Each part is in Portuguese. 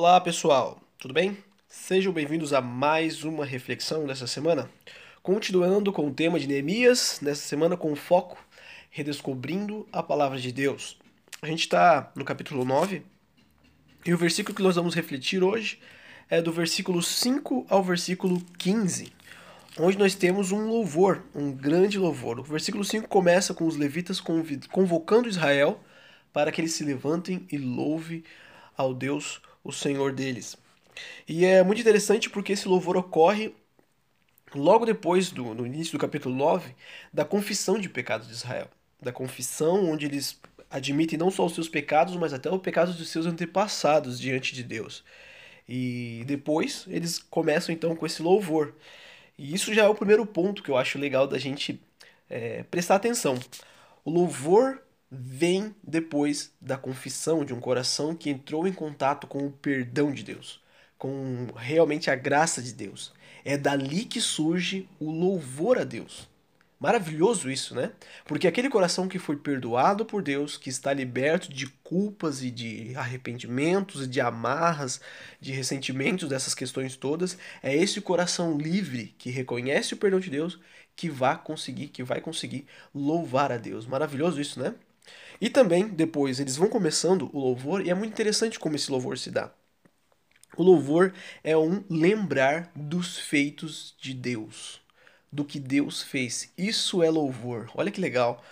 Olá pessoal, tudo bem? Sejam bem-vindos a mais uma reflexão dessa semana. Continuando com o tema de Neemias, nessa semana com foco redescobrindo a palavra de Deus. A gente está no capítulo 9 e o versículo que nós vamos refletir hoje é do versículo 5 ao versículo 15, onde nós temos um louvor, um grande louvor. O versículo 5 começa com os levitas convocando Israel para que eles se levantem e louve ao Deus, o Senhor deles. E é muito interessante porque esse louvor ocorre logo depois do no início do capítulo 9 da confissão de pecados de Israel, da confissão onde eles admitem não só os seus pecados, mas até os pecados dos seus antepassados diante de Deus. E depois eles começam então com esse louvor. E isso já é o primeiro ponto que eu acho legal da gente é, prestar atenção. O louvor vem depois da confissão de um coração que entrou em contato com o perdão de Deus, com realmente a graça de Deus. É dali que surge o louvor a Deus. Maravilhoso isso, né? Porque aquele coração que foi perdoado por Deus, que está liberto de culpas e de arrependimentos e de amarras, de ressentimentos dessas questões todas, é esse coração livre que reconhece o perdão de Deus que vai conseguir, que vai conseguir louvar a Deus. Maravilhoso isso, né? E também, depois, eles vão começando o louvor, e é muito interessante como esse louvor se dá. O louvor é um lembrar dos feitos de Deus, do que Deus fez. Isso é louvor. Olha que legal.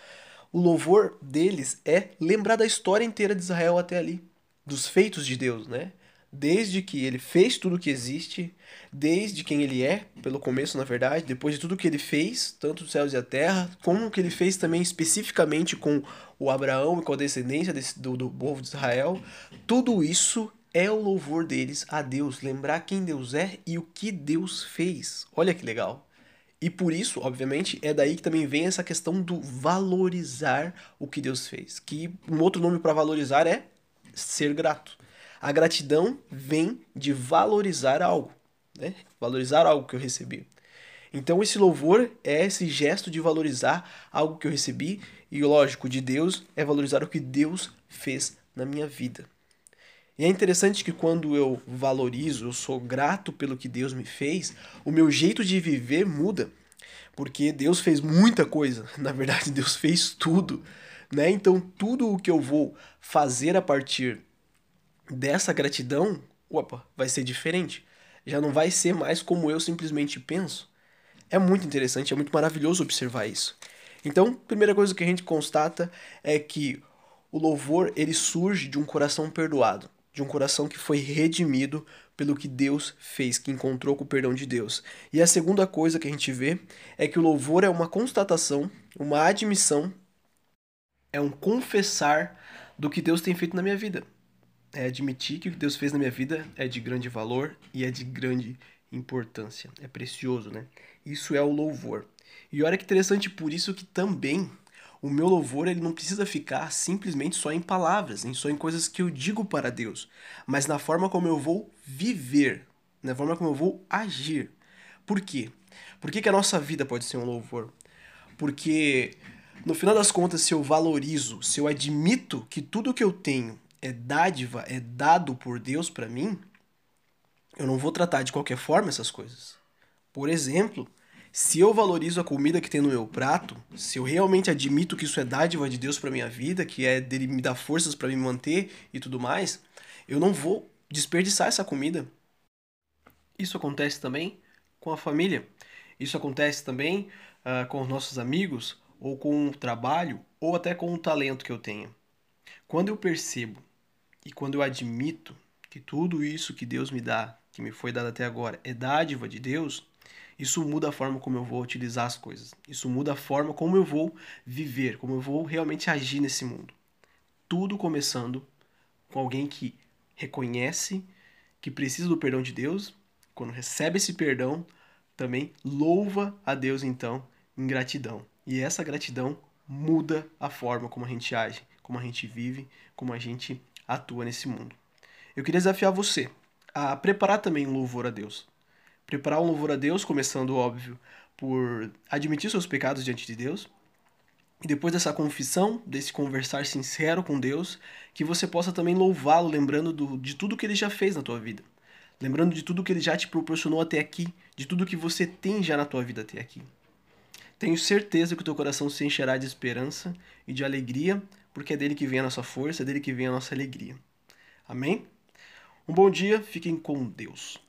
O louvor deles é lembrar da história inteira de Israel até ali, dos feitos de Deus, né? desde que ele fez tudo que existe, desde quem ele é, pelo começo, na verdade, depois de tudo que ele fez, tanto os céus e a terra, como que ele fez também especificamente com o Abraão e com a descendência desse, do, do povo de Israel, tudo isso é o louvor deles a Deus, lembrar quem Deus é e o que Deus fez. Olha que legal. E por isso, obviamente, é daí que também vem essa questão do valorizar o que Deus fez. Que um outro nome para valorizar é ser grato. A gratidão vem de valorizar algo, né? Valorizar algo que eu recebi. Então esse louvor é esse gesto de valorizar algo que eu recebi e lógico de Deus é valorizar o que Deus fez na minha vida. E é interessante que quando eu valorizo, eu sou grato pelo que Deus me fez, o meu jeito de viver muda. Porque Deus fez muita coisa, na verdade Deus fez tudo, né? Então tudo o que eu vou fazer a partir dessa gratidão, opa, vai ser diferente. Já não vai ser mais como eu simplesmente penso. É muito interessante, é muito maravilhoso observar isso. Então, primeira coisa que a gente constata é que o louvor ele surge de um coração perdoado, de um coração que foi redimido pelo que Deus fez, que encontrou com o perdão de Deus. E a segunda coisa que a gente vê é que o louvor é uma constatação, uma admissão, é um confessar do que Deus tem feito na minha vida é admitir que o que Deus fez na minha vida é de grande valor e é de grande importância. É precioso, né? Isso é o louvor. E olha que interessante por isso que também o meu louvor ele não precisa ficar simplesmente só em palavras, em só em coisas que eu digo para Deus, mas na forma como eu vou viver, na forma como eu vou agir. Por quê? Por que, que a nossa vida pode ser um louvor? Porque no final das contas, se eu valorizo, se eu admito que tudo que eu tenho é dádiva, é dado por Deus para mim, eu não vou tratar de qualquer forma essas coisas. Por exemplo, se eu valorizo a comida que tem no meu prato, se eu realmente admito que isso é dádiva de Deus para minha vida, que é dele me dar forças para me manter e tudo mais, eu não vou desperdiçar essa comida. Isso acontece também com a família. Isso acontece também uh, com os nossos amigos, ou com o trabalho, ou até com o talento que eu tenho. Quando eu percebo e quando eu admito que tudo isso que Deus me dá, que me foi dado até agora, é dádiva de Deus, isso muda a forma como eu vou utilizar as coisas. Isso muda a forma como eu vou viver, como eu vou realmente agir nesse mundo. Tudo começando com alguém que reconhece que precisa do perdão de Deus, quando recebe esse perdão, também louva a Deus então em gratidão. E essa gratidão muda a forma como a gente age, como a gente vive, como a gente atua nesse mundo. Eu queria desafiar você a preparar também um louvor a Deus. Preparar um louvor a Deus, começando, óbvio, por admitir seus pecados diante de Deus, E depois dessa confissão, desse conversar sincero com Deus, que você possa também louvá-lo, lembrando do, de tudo que ele já fez na tua vida. Lembrando de tudo que ele já te proporcionou até aqui, de tudo que você tem já na tua vida até aqui. Tenho certeza que o teu coração se encherá de esperança e de alegria, porque é dele que vem a nossa força, é dele que vem a nossa alegria. Amém? Um bom dia, fiquem com Deus.